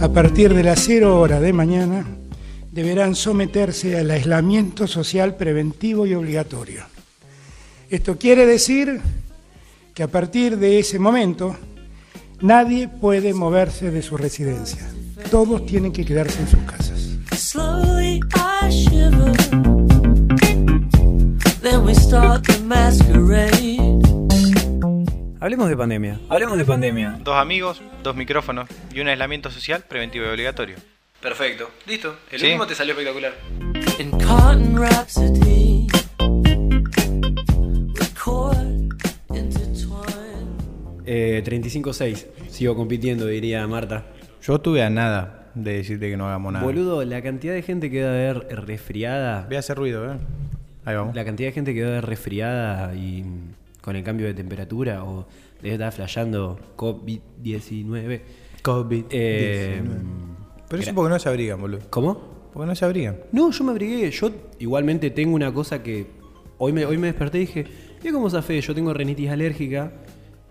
A partir de las 0 horas de mañana deberán someterse al aislamiento social preventivo y obligatorio. Esto quiere decir que a partir de ese momento nadie puede moverse de su residencia. Todos tienen que quedarse en sus casas. Hablemos de pandemia. Hablemos de pandemia. Dos amigos, dos micrófonos y un aislamiento social preventivo y obligatorio. Perfecto. Listo. El Sí. último te salió espectacular. In cotton rhapsody. Record intertwined. Eh, 35-6. Sigo compitiendo, diría Marta. Yo estuve a nada de decirte que no hagamos nada. Boludo, la cantidad de gente que debe haber resfriada. Voy a hacer ruido, ¿eh? Ahí vamos. La cantidad de gente que debe haber resfriada y mm, con el cambio de temperatura o debe estar flasheando COVID-19. COVID. Eh, Pero eso porque no se abrigan, boludo. ¿Cómo? Porque no se abrigan. No, yo me abrigué. Yo igualmente tengo una cosa que. Hoy me, hoy me desperté y dije: Mira cómo fe Yo tengo rinitis alérgica.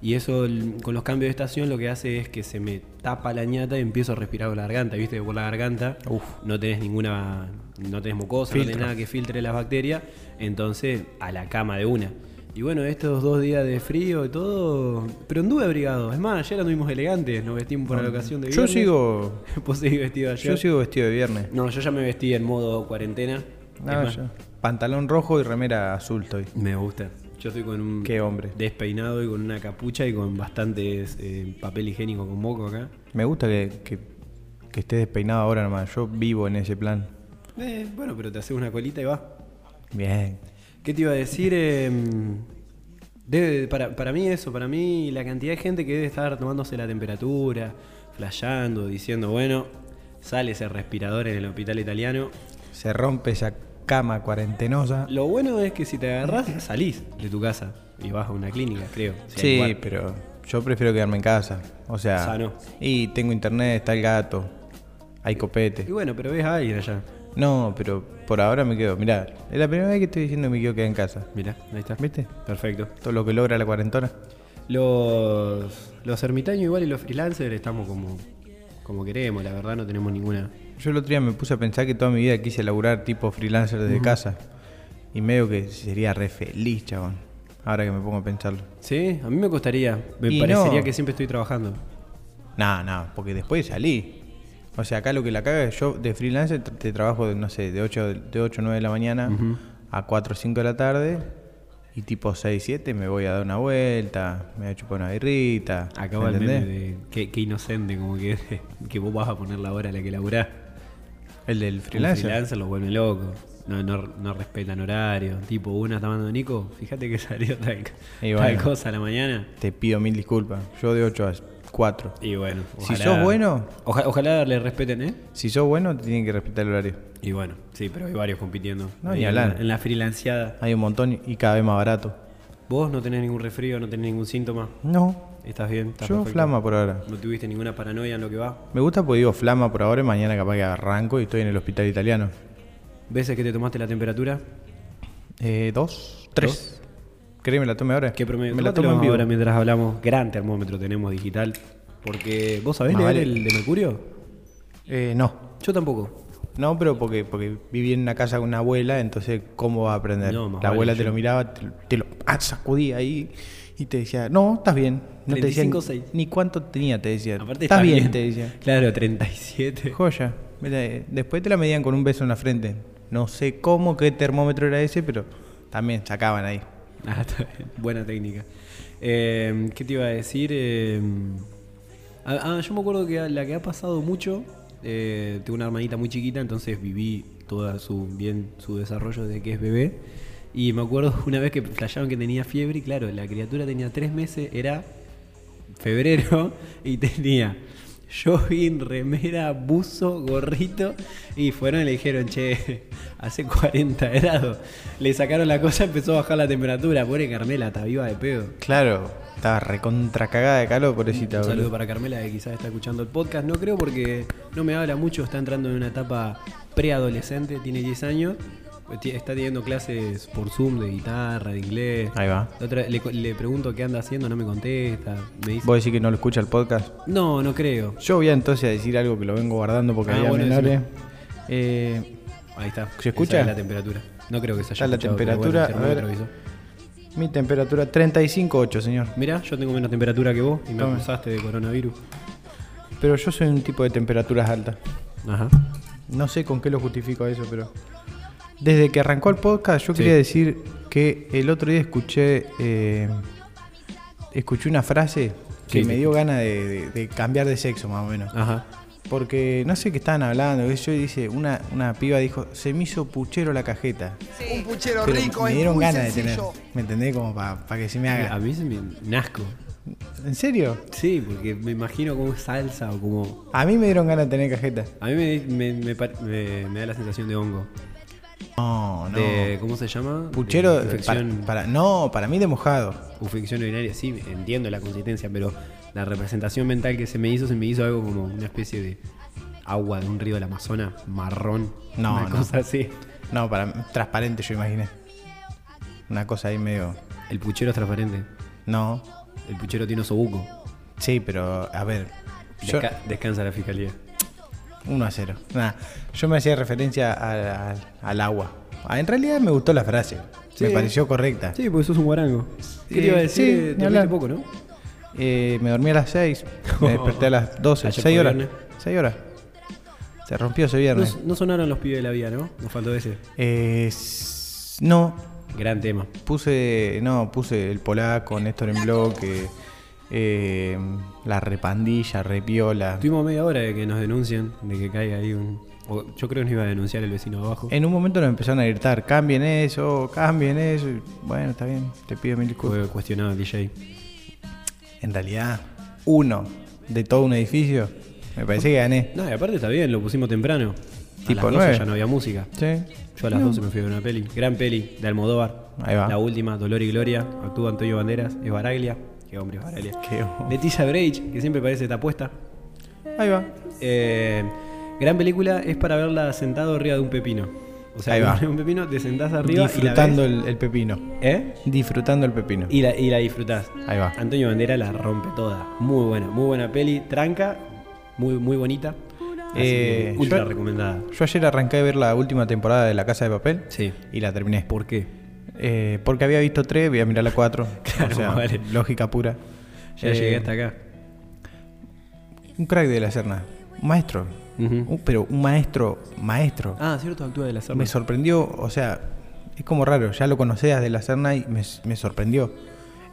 Y eso el- con los cambios de estación lo que hace es que se me tapa la ñata y empiezo a respirar por la garganta. ¿Viste? que Por la garganta no tenés ninguna. No tenés mucosa, no tenés nada que filtre las bacterias. Entonces, a la cama de una. Y bueno, estos dos días de frío y todo. Pero anduve abrigado. Es más, ayer anduvimos elegantes. Nos vestimos para la ocasión de Yo viernes. sigo. Vos seguís vestido ayer. Yo sigo vestido de viernes. No, yo ya me vestí en modo cuarentena. No, más, yo- Pantalón rojo y remera azul estoy. Me gusta. Yo estoy con un Qué hombre. despeinado y con una capucha y con bastantes eh, papel higiénico con moco acá. Me gusta que, que, que estés despeinado ahora nomás. Yo vivo en ese plan. Eh, bueno, pero te haces una colita y va. Bien. ¿Qué te iba a decir? Eh, debe- para, para mí eso, para mí la cantidad de gente que debe estar tomándose la temperatura, flasheando, diciendo, bueno, sale ese respirador en el hospital italiano. Se rompe esa cama cuarentenosa. Lo bueno es que si te agarras, salís de tu casa y vas a una clínica, creo. si Sí, pero yo prefiero quedarme en casa. O sea. Sano. Y tengo internet, está el gato. Hay copete. Y bueno, pero ves a alguien allá. No, pero por ahora me quedo. Mirá, es la primera vez que estoy diciendo que me quiero quedar en casa. Mirá, ahí está. ¿Viste? Perfecto. Todo lo que logra la cuarentona. Los, los ermitaños igual y los freelancers estamos como, como queremos, la verdad no tenemos ninguna. Yo el otro día me puse a pensar que toda mi vida quise laburar tipo freelancer desde casa. Y medio que sería re feliz, chabón. Ahora que me pongo a pensarlo. ¿Sí? A mí me costaría. Me Y parecería no. que siempre estoy trabajando. Nah, nah, porque después salí. O sea, acá lo que la caga es yo de freelancer te, trabajo, de, no sé, de 8, de 8 9 de la mañana a 4 o 5 de la tarde. Y tipo 6, 7 me voy a dar una vuelta, me voy a chupar una birrita. Acabo ¿me el meme de qué, qué inocente, como que, que vos vas a poner la hora a la que laburás. El del freelancer. freelancer los vuelve loco. No, no, no respetan horario. Tipo, una está mandando Nico, fíjate que salió tal, Y tal bueno. cosa a la mañana. Te pido mil disculpas. Yo de 8 a 4. Y bueno, Si sos bueno- Oja- ojalá le respeten, ¿eh? Si sos bueno, te tienen que respetar el horario. Y bueno, sí, pero hay varios compitiendo. No, ni hablar. En la freelanceada. Hay un montón y cada vez más barato. ¿Vos no tenés ningún resfrío, no tenés ningún síntoma? No, ¿Estás bien? ¿Estás yo perfecto? flama por ahora. ¿No tuviste ninguna paranoia en lo que va? Me gusta porque digo flama por ahora y mañana capaz que arranco y estoy en el hospital italiano. ¿Veces que te tomaste la temperatura? Eh, ¿Dos? ¿Tres? ¿Querés que me la tome ahora? ¿Qué promedio? Me la tomo en vivo. ahora mientras hablamos. Gran termómetro tenemos digital. Porque, ¿vos sabés leer vale. el de mercurio? Eh, no. Yo tampoco. No, pero porque, porque viví en una casa con una abuela, entonces ¿cómo va a aprender? No, la abuela vale, te yo- lo miraba, te, te lo ah, sacudía ahí y te decía, no, estás bien. No te decía 35, ni- cuánto tenía, te decía. Aparte estás está bien, te decía. Claro, 37. Joya. Eh, Después te la medían con un beso en la frente. No sé cómo, qué termómetro era ese, pero también sacaban ahí. Ah, está bien. Buena técnica. Eh, ¿Qué te iba a decir? Eh, ah, ah, yo me acuerdo que la que ha pasado mucho, eh, tengo una hermanita muy chiquita, entonces viví toda su bien su desarrollo desde que es bebé. Y me acuerdo una vez que flashearon que tenía fiebre y claro, la criatura tenía tres meses, era febrero y tenía jogging, remera, buzo, gorrito y fueron y le dijeron, che, hace 40 grados. Le sacaron la cosa, empezó a bajar la temperatura. Pobre Carmela, está viva de pedo. Claro, estaba recontra cagada de calor, pobrecita. Un saludo para Carmela que quizás está escuchando el podcast. No creo porque no me habla mucho, está entrando en una etapa preadolescente, tiene 10 años. Está teniendo clases por Zoom de guitarra, de inglés. Ahí va. La otra- le, le pregunto qué anda haciendo, no me contesta. Me dice, ¿Vos decís que no lo escucha el podcast? no, no creo. Yo voy a entonces a decir algo que lo vengo guardando porque Ah, había bueno, menores. Eh, Ahí está. ¿Se escucha? Es la temperatura. No creo que se haya Está la temperatura, bueno, a ver. mi temperatura 35.8, señor. Mirá, yo tengo menos temperatura que vos y me Tome. acusaste de coronavirus. Pero yo soy un tipo de temperaturas altas. Ajá. No sé con qué lo justifico eso, pero. Desde que arrancó el podcast, yo Sí. quería decir que el otro día escuché. eh, escuché una frase que Sí, me sí. dio ganas de, de- de cambiar de sexo, más o menos. Ajá. Porque no sé qué estaban hablando. Yo dice, una, una piba dijo, se me hizo puchero la cajeta. Un puchero Pero rico, me es dieron muy ganas de tener. ¿Me entendés? Como para que se me A haga. mí se me nazco. ¿En serio? Sí, porque me imagino como salsa o como. A mí me dieron ganas de tener cajeta. A mí me, me, me par- me- me da la sensación de hongo. No, no. De, ¿Cómo se llama? Puchero, De infección, para, para- no, para mí de mojado. infección urinaria. Sí, entiendo la consistencia, pero la representación mental que se me hizo, se me hizo algo como una especie de agua de un río del Amazonas, marrón. No, una no. cosa así. No, para transparente yo imaginé. Una cosa ahí medio. El puchero es transparente. No. El puchero tiene osobuco. Sí, pero a ver. Yo, Desca- descansa la fiscalía. 1 a 0. Nada, yo me hacía referencia al, agua. Ah, en realidad me gustó la frase. Me pareció correcta. Sí, porque sos un guarango. ¿Qué Eh, te iba a decir? sí, Eh, ni dormiste hablar. poco, ¿no? Eh, me dormí a las 6. Me desperté a las 12. Ayer 6 fue horas. viernes. 6 horas. Se rompió ese No, viernes. no sonaron los pibes de la vida, ¿no? Nos faltó ese. Eh, s- no, Gran tema. Puse, no, puse el polaco, Néstor en bloque, eh, la repandilla, repiola. Tuvimos media hora de que nos denuncien, de que caiga ahí un. o yo creo que nos iba a denunciar el vecino abajo. En un momento nos empezaron a gritar, cambien eso, cambien eso. Y, bueno, está bien, te pido mil disculpas. Fue cuestionado el DJ. En realidad, uno de todo un edificio, me parece que gané. No, y aparte está bien, lo pusimos temprano. Tipo a las 12 nueve. ya no había música. Sí. Yo a las 12 me fui a ver una peli. Gran peli de Almodóvar. Ahí va. La última, Dolor y Gloria. Actúa Antonio Banderas. Es Baraglia. Qué hombre es Baraglia. Qué hombre. Leticia Breich, que siempre parece estar puesta. Ahí va. Eh, gran película es para verla sentado arriba de un pepino. O sea, Ahí va. un pepino, te sentás arriba Disfrutando y la ves. el, el pepino. ¿Eh? Disfrutando el pepino. Y la, y la disfrutás. Ahí va. Antonio Bandera la rompe toda. Muy buena, muy buena peli. Tranca, muy, muy bonita. Eh, ultra yo- recomendada. Yo ayer arranqué a ver la última temporada de La Casa de Papel Sí. y la terminé. ¿Por qué? Eh, porque había visto tres, voy a mirar la cuatro. Claro, o sea, vale. lógica pura. Ya Eh, llegué hasta acá. Un crack de la Serna. Un maestro. Pero un maestro, maestro. Ah, cierto, actúa de la Serna. me sorprendió, o sea, es como raro, ya lo conocías de la Serna y me, me sorprendió.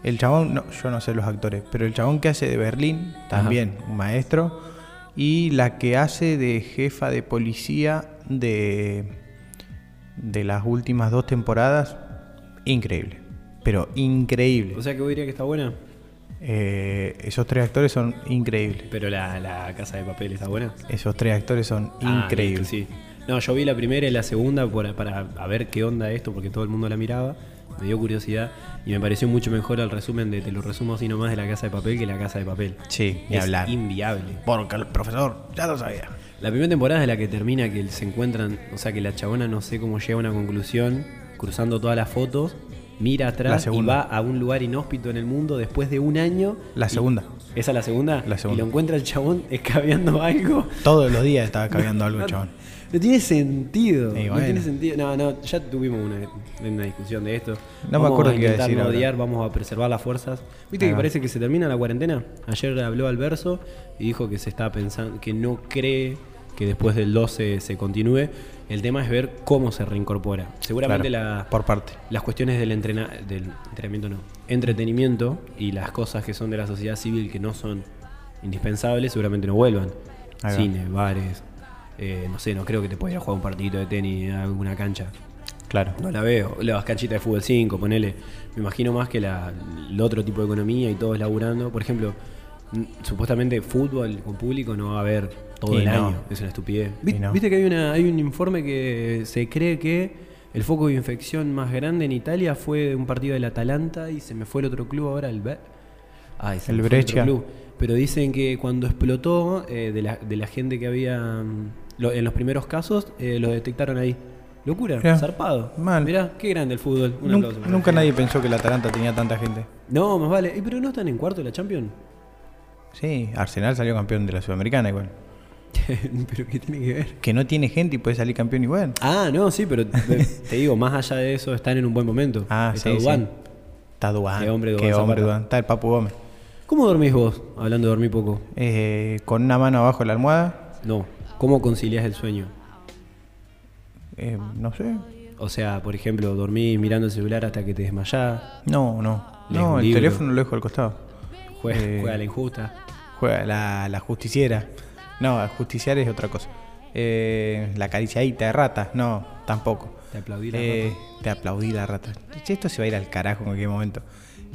El chabón, no, yo no sé los actores, pero el chabón que hace de Berlín, también, un maestro. Y la que hace de jefa de policía de, de las últimas dos temporadas, increíble. Pero increíble. O sea que vos dirías que está buena. Eh, esos tres actores son increíbles. Pero la, la casa de papel está buena. Esos tres actores son Ah, increíbles. sí. No, yo vi la primera y la segunda por- para a ver qué onda esto, porque todo el mundo la miraba. Me dio curiosidad y me pareció mucho mejor el resumen de, te lo resumo así nomás, de la casa de papel que la casa de papel. Sí, ni es hablar. inviable. Porque el profesor ya lo sabía. La primera temporada es la que termina que se encuentran, o sea que la chabona no sé cómo llega a una conclusión, cruzando todas las fotos, mira atrás y va a un lugar inhóspito en el mundo después de un año. La segunda. ¿Esa es la segunda? La segunda. Y lo encuentra el chabón escabeando algo. Todos los días estaba cambiando algo, el chabón. No tiene sentido. No bueno. tiene sentido. No, no, ya tuvimos una, una discusión de esto. No me acuerdo a intentar decir no odiar, vamos a preservar las fuerzas. ¿Viste que parece que se termina la cuarentena? Ayer habló al verso y dijo que se está pensando, que no cree que después del 12 se continúe. El tema es ver cómo se reincorpora. Seguramente Claro, la, por parte. las cuestiones del, entrena, del entrenamiento, no, entretenimiento y las cosas que son de la sociedad civil que no son indispensables, seguramente no vuelvan. Cine, bares, eh, no sé, no creo que te puedas ir a jugar un partidito de tenis a alguna cancha. Claro. No la veo. Las canchitas de fútbol 5, ponele. Me imagino más que la, el otro tipo de economía y todos laburando. Por ejemplo, supuestamente fútbol con público no va a haber todo Y el no. año. Es una estupidez. No. Viste que hay, una, hay un informe que se cree que el foco de infección más grande en Italia fue un partido del Atalanta y se me fue el otro club ahora, el Be- Ay, se El Brescia. club. Pero dicen que cuando explotó, eh, de, la, de la gente que había. mm, lo- en los primeros casos, eh, lo detectaron ahí. Locura, Mirá, zarpado. mal. Mirá, qué grande el fútbol. Un Nun- aplauso. nunca nadie pensó que la Atalanta tenía tanta gente. No, más vale. Eh, Pero no están en cuarto de la Champions. Sí, Arsenal salió campeón de la Sudamericana igual. pero ¿qué tiene que ver? Que no tiene gente y puede salir campeón igual. Ah, no, sí, pero te te digo, más allá de eso, están en un buen momento. Ah, Está sí, sí. Duván. Está Dubán. Qué hombre Qué Duván hombre. Duván. Está el Papu Gómez. ¿Cómo dormís vos? Hablando de dormir poco. Eh, con una mano abajo de la almohada. No. ¿Cómo conciliás el sueño? eh, no sé. O sea, por ejemplo, dormís mirando el celular hasta que te desmayás, No, no. Lees No, el libro. teléfono lo dejo al costado. juega, Eh. juega la injusta. Juega la, la justiciera. No, justiciar es otra cosa. Eh, la acariciadita de ratas. No, tampoco. Te aplaudí la Eh, Te aplaudí la rata. Esto se va a ir al carajo en cualquier momento.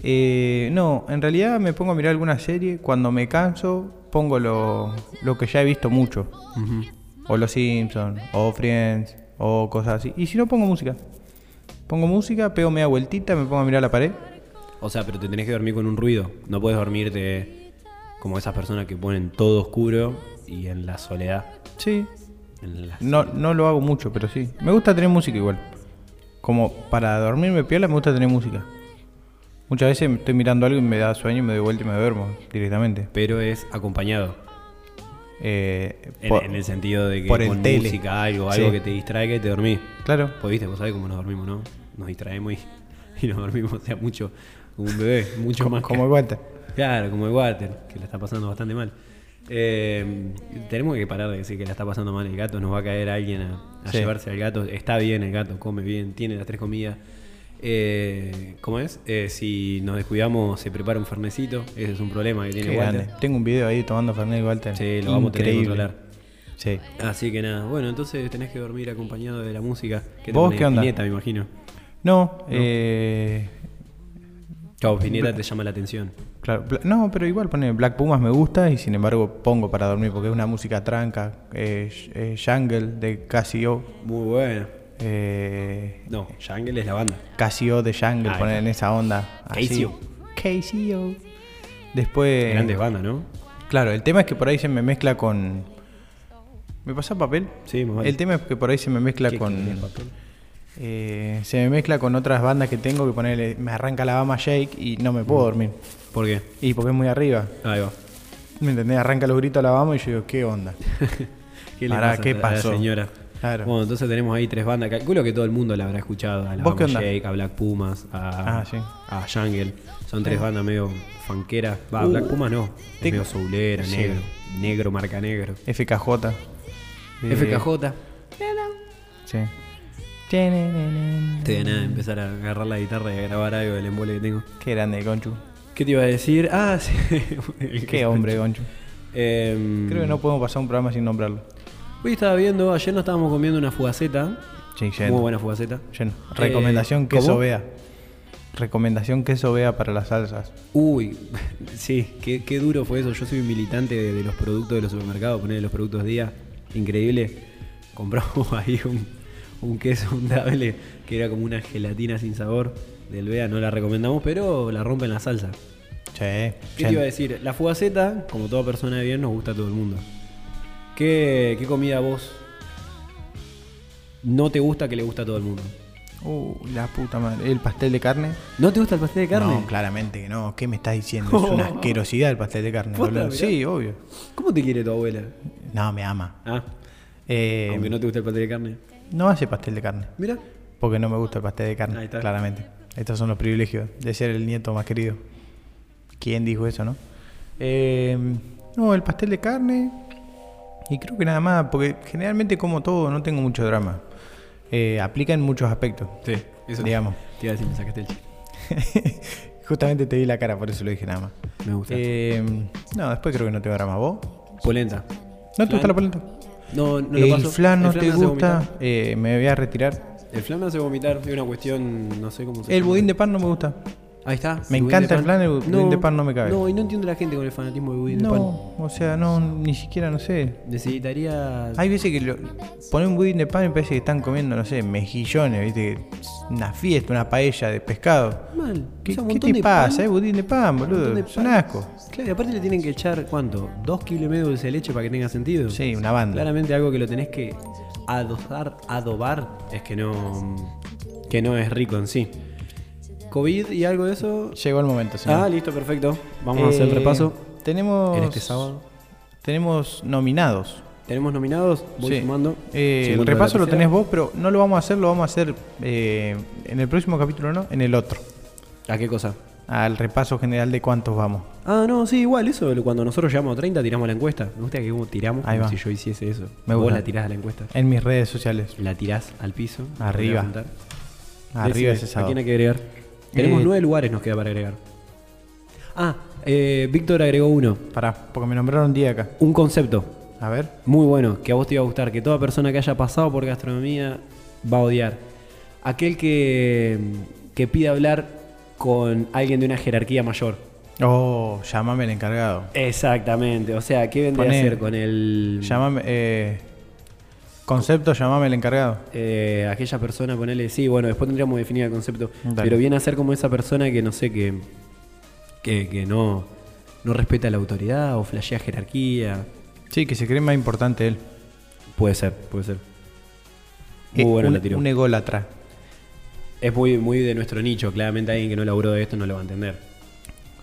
Eh, no, en realidad me pongo a mirar alguna serie. Cuando me canso, pongo lo, lo que ya he visto mucho. O Los Simpsons, o Friends, o cosas así. Y si no, pongo música. Pongo música, pego media vueltita, me pongo a mirar la pared. O sea, pero te tenés que dormir con un ruido. No puedes dormirte como esas personas que ponen todo oscuro y en la soledad. Sí. En la- No, no lo hago mucho, pero sí. Me gusta tener música igual. Como para dormirme piola, me gusta tener música. Muchas veces estoy mirando algo y me da sueño y me doy vuelta y me duermo directamente. Pero es acompañado. Eh, En, por- en el sentido de que por el con tele. música, algo, Sí. algo que te distraiga y te dormís. Claro. Pues viste, vos sabés cómo nos dormimos, ¿no? Nos distraemos y, y nos dormimos, o sea, mucho, como un bebé, mucho más. Como Walter. Claro, como el Water, que la está pasando bastante mal. Eh, tenemos que parar de decir que la está pasando mal el gato. Nos va a caer alguien a, a Sí. llevarse al gato. Está bien el gato, come bien, tiene las tres comidas. Eh, ¿Cómo es? Eh, si nos descuidamos, se prepara un fernecito. Ese es un problema que tiene Qué Walter. grande. Tengo un video ahí tomando Fernet Walter. Sí, lo vamos a tener que controlar. Sí. Así que nada, bueno, entonces tenés que dormir acompañado de la música. Te ¿Vos qué onda? Spinetta, me imagino. No, eh, Chau, Spinetta te llama la atención. claro. No, pero igual pone Black Pumas me gusta y sin embargo pongo para dormir porque es una música tranca. Eh, eh, Jungle de Casio. Muy bueno. Eh, No, Jungle es la banda. Casio de Jungle, Ah, poner en esa onda. Casio. Casio. Después. Grandes bandas, ¿no? Claro, el tema es que por ahí se me mezcla con. ¿Me pasa papel? Sí. El tema es que por ahí se me mezcla ¿Qué con. Eh, se me mezcla con otras bandas que tengo que ponerle. Me arranca la Bama Shake y no me Mm. puedo dormir. ¿Por qué? Y porque es muy arriba. Ahí va. ¿Me entendés? Arranca los gritos a la Bama y yo digo, ¿qué onda? ¿Qué le Pará, pasa ¿qué a la pasó? señora? Claro. Bueno, entonces tenemos ahí tres bandas. Calculo que todo el mundo la habrá escuchado. A la ¿Vos qué Bama onda? Shake, a Black Pumas, a, Ah, sí. a Jungle. Son tres bandas medio fanqueras. Va, Black Pumas no. Es Uh. Te- medio soulera, Sí. negro. Negro, marca negro. FKJ. Eh, FKJ. Sí. Te de nada empezar a agarrar la guitarra y a grabar algo del embole que tengo. Qué grande, Conchu. ¿Qué te iba a decir? Ah, sí. Qué hombre, Conchu. Em, Creo que no podemos pasar un programa sin nombrarlo. Hoy estaba viendo, ayer nos estábamos comiendo una fugaceta. Sí, lleno. Muy buena fugaceta. Lleno. Recomendación Eh, queso vea. Recomendación queso vea para las salsas. Uy, sí, qué, qué duro fue eso. Yo soy un militante de, de los productos de los supermercados, poner los productos día. Increíble. Compramos ahí un, un queso untable que era como una gelatina sin sabor del Bea. No la recomendamos, pero la rompe en la salsa. Che, ¿Qué te iba a decir? La fugaceta, como toda persona de bien, nos gusta a todo el mundo. ¿Qué, qué comida vos no te gusta que le gusta a todo el mundo? Uh, la puta madre. ¿El pastel de carne? ¿No te gusta el pastel de carne? No, claramente que no. ¿Qué me estás diciendo? Es una asquerosidad el pastel de carne. ¿Posta, boludo. Sí, obvio. ¿Cómo te quiere tu abuela? No, me ama. Ah, Eh, aunque no te gusta el pastel de carne. No hace pastel de carne. Mira. Porque no me gusta el pastel de carne, Ahí está. claramente. Estos son los privilegios de ser el nieto más querido. ¿Quién dijo eso, no? Eh, no, el pastel de carne. Y creo que nada más, porque generalmente como todo, no tengo mucho drama. Eh, aplica en muchos aspectos. Sí, eso. Digamos. Te iba a decir, me sacaste el. Justamente te di la cara, por eso lo dije nada más. Me gusta. Eh, no, después creo que no tengo drama. ¿Vos? polenta. ¿No te gusta la polenta? No, no el flan no El te me gusta. eh, me voy a retirar. El flan me hace vomitar. Es una cuestión, no sé cómo se El llama. budín de pan no me gusta. Ahí está. Me encanta de el flan, el budín de pan no me cabe. No, y no entiendo la gente con el fanatismo del budín de pan. No, o sea, no, ni siquiera, no sé. Necesitaría. Hay veces que lo, ponen un budín de pan y parece que están comiendo, no sé, mejillones, ¿viste? Una fiesta, una paella de pescado. Mal. ¿Qué, O sea, qué te de pasa? pan, Es budín de pan, boludo. de pan. asco. Claro, y aparte le tienen que echar, ¿cuánto? ¿Dos kilos y medio de dulce de leche para que tenga sentido? Sí, una banda. Claramente algo que lo tenés que adosar, adobar es que no, que no es rico en sí. ¿COVID y algo de eso? Llegó el momento, señor. Ah, listo, perfecto. Vamos a hacer el Eh, repaso Tenemos. en este sábado. Tenemos nominados. ¿Tenemos nominados? Voy Sí. sumando. Eh, el 50 de la repaso lo tenés vos, pero no lo vamos a hacer, lo vamos a hacer eh, en el próximo capítulo, ¿no? En el otro. ¿A qué cosa? Al repaso general de cuántos vamos. Ah, no, sí, igual, eso cuando nosotros llegamos a 30 tiramos la encuesta. Me gusta que como tiramos Ahí como va. si yo hiciese eso. Me Vos gusta. la tirás a la encuesta. En mis redes sociales. La tirás al piso. Arriba. Arriba ese ¿A sábado. quién hay que agregar? Tenemos Eh, nueve lugares, nos queda para agregar. Ah, eh, Víctor agregó uno. Pará, porque me nombraron día acá. Un concepto A ver. muy bueno, que a vos te iba a gustar, que toda persona que haya pasado por gastronomía va a odiar. Aquel que, que pide hablar con alguien de una jerarquía mayor. Oh, llámame el encargado. Exactamente, o sea, ¿qué vendría Poné- a ser con el... Llámame. Eh, concepto, llámame el encargado. eh, aquella persona, ponele, sí, bueno, después tendríamos que definir el concepto, Dale. pero viene a ser como esa persona que no sé, que, que, que no, no respeta la autoridad o flashea jerarquía. Sí, que se cree más importante él. Puede ser, puede ser. Muy Eh, bueno un, la tiró. un ególatra. Es muy, muy de nuestro nicho, claramente alguien que no laburó de esto no lo va a entender.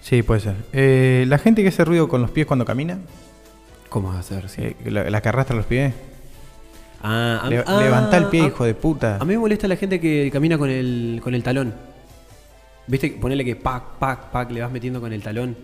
Sí, puede ser. Eh, la gente que hace ruido con los pies cuando camina, ¿Cómo va a ser? Sí. eh, la, la que arrastra los pies. Ah, a- Le- ah, levantá el pie, a- hijo de puta. A mí me molesta la gente que camina con el, con el talón. ¿Viste? Ponele que pac, pac, pac, le vas metiendo con el talón.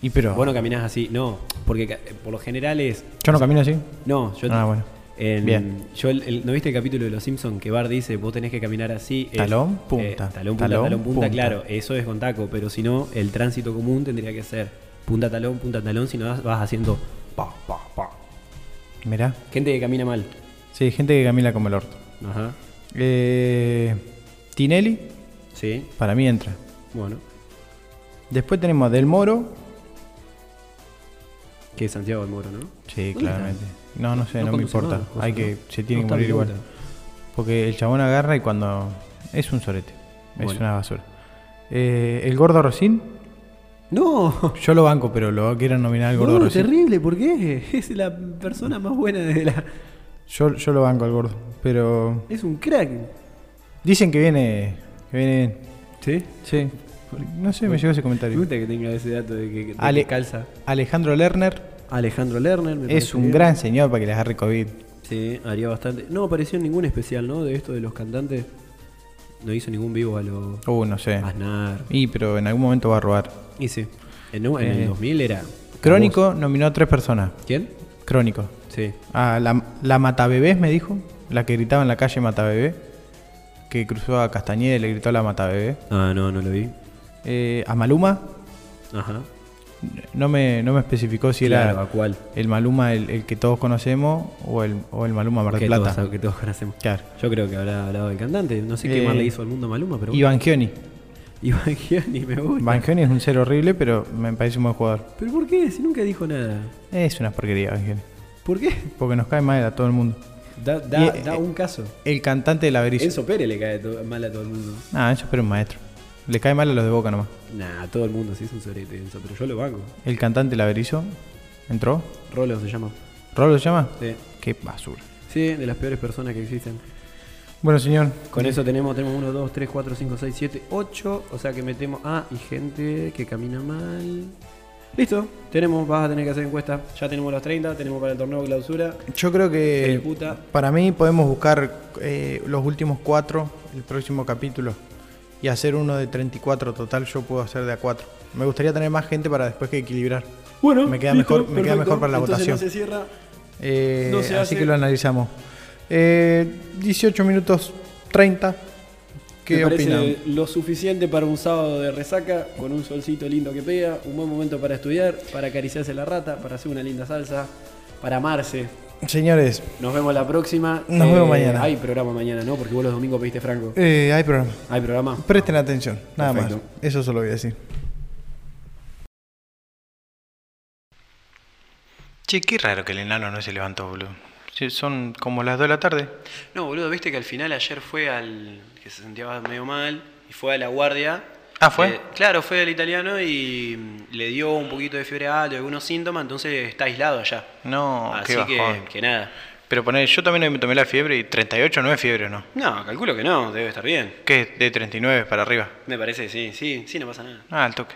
Y pero. Vos no caminás así, no. Porque por lo general es. yo no camino así. No, yo. Ah, bueno. en- Bien. Yo, el- el- ¿no viste el capítulo de Los Simpsons que Bart dice, vos tenés que caminar así? Es, Talón, eh, punta. talón, punta, Talón, talón, punta, punta. claro. Eso es con taco, pero si no, el tránsito común tendría que ser punta, talón, punta, talón, si no vas, vas haciendo pa, pa, pa. Mirá. Gente que camina mal. Sí, gente que camina como el orto. Ajá. Eh, Tinelli, Sí, para mí entra. bueno. Después tenemos a Del Moro. Que es Santiago del Moro, ¿no? Sí, ¿Dónde claramente. No, no sé, No no, me importa. Hay que, se tiene No que morir igual. Porque el chabón agarra y cuando. Es un sorete. Es una basura. Eh, el gordo Rosín. No, Yo lo banco, pero lo quieren nominar al gordo no, Rosín. terrible, ¿por qué? Es la persona más buena de la... Yo, yo lo banco al gordo. Pero. Es un crack. Dicen que viene. Que viene bien. ¿Sí? Sí. No sé, me llegó ese Me comentario. gusta que tenga ese dato de que, de que Ale- calza. Alejandro Lerner Alejandro Lerner. me es un bien. gran señor para que le agarre COVID. Sí, haría bastante. No apareció en ningún especial, ¿no? De esto de los cantantes. No hizo ningún vivo a los Uh, no sé. Aznar. Y, pero en algún momento va a robar. Y sí. En, en Eh, el 2000 era. Crónico nominó a tres personas. ¿Quién? Crónico. Sí. A la, la Matabebés me dijo. La que gritaba en la calle Matabebé. Que cruzó a Castañeda y le gritó a la Matabebé. Ah, no, no lo vi. Eh, a Maluma. Ajá. No me, no me especificó si Claro, era ¿a cuál? el Maluma el, el que todos conocemos o el, o el Maluma Mar del Que Plata. todos, que todos conocemos. Claro. Yo creo que habrá hablado del cantante. No sé qué Eh, más le hizo al mundo Maluma, pero. Iván Gioni. Iván Gianni me gusta. Iván Gioni es un ser horrible, pero me parece un buen jugador. ¿Pero por qué? Si nunca dijo nada. Es una porquería, Iván Gioni. ¿Por qué? Porque nos cae mal a todo el mundo. Da, da, Y, eh, da un caso. El cantante de la Berizo. Enzo Pérez le cae mal a todo el mundo. Ah, eso pero un maestro. Le cae mal a los de Boca nomás. Nah, todo el mundo sí es un sorete Enzo, pero yo lo banco. El cantante de la Berizo entró. Rolo se llama. ¿Rolo se llama? Sí. Qué basura. Sí, de las peores personas que existen. Bueno, señor. Con eso tenemos, tenemos 1, 2, 3, 4, 5, 6, 7, 8. O sea que metemos. Ah, y gente que camina mal. Listo, tenemos, vas a tener que hacer encuesta. Ya tenemos los 30, tenemos para el torneo de clausura. Yo creo que puta. para mí podemos buscar eh, los últimos cuatro, el próximo capítulo, y hacer uno de 34 total. Yo puedo hacer de a 4. Me gustaría tener más gente para después que equilibrar. Bueno, Me queda mejor- me queda mejor para la Entonces votación. No se cierra. Eh, No se así hace. que lo analizamos. Eh, 18 minutos 30. ¿Qué Me parece opinan? lo suficiente para un sábado de resaca, con un solcito lindo que pega, un buen momento para estudiar, para acariciarse la rata, para hacer una linda salsa, para amarse. Señores, Nos vemos la próxima. Nos vemos mañana. Hay programa mañana, ¿no? Porque vos los domingos pediste Franco. eh, hay programa. Hay programa. Presten atención, nada Perfecto. más. Eso solo voy a decir. Che, qué raro que el enano no se levantó, boludo. Sí, Son como las 2 de la tarde. No, boludo, viste que al final ayer fue al. que se sentía medio mal y fue a la guardia. Ah, ¿fue? Eh, claro, fue al italiano y mm, le dio un poquito de fiebre alta algunos síntomas, entonces está aislado allá. No, Así qué que, que nada. Pero poner, yo también me tomé la fiebre y 38 no es fiebre, ¿no? No, calculo que no, debe estar bien. ¿Qué? De 39 para arriba. Me parece, sí, sí, sí, no pasa nada. Ah, al toque.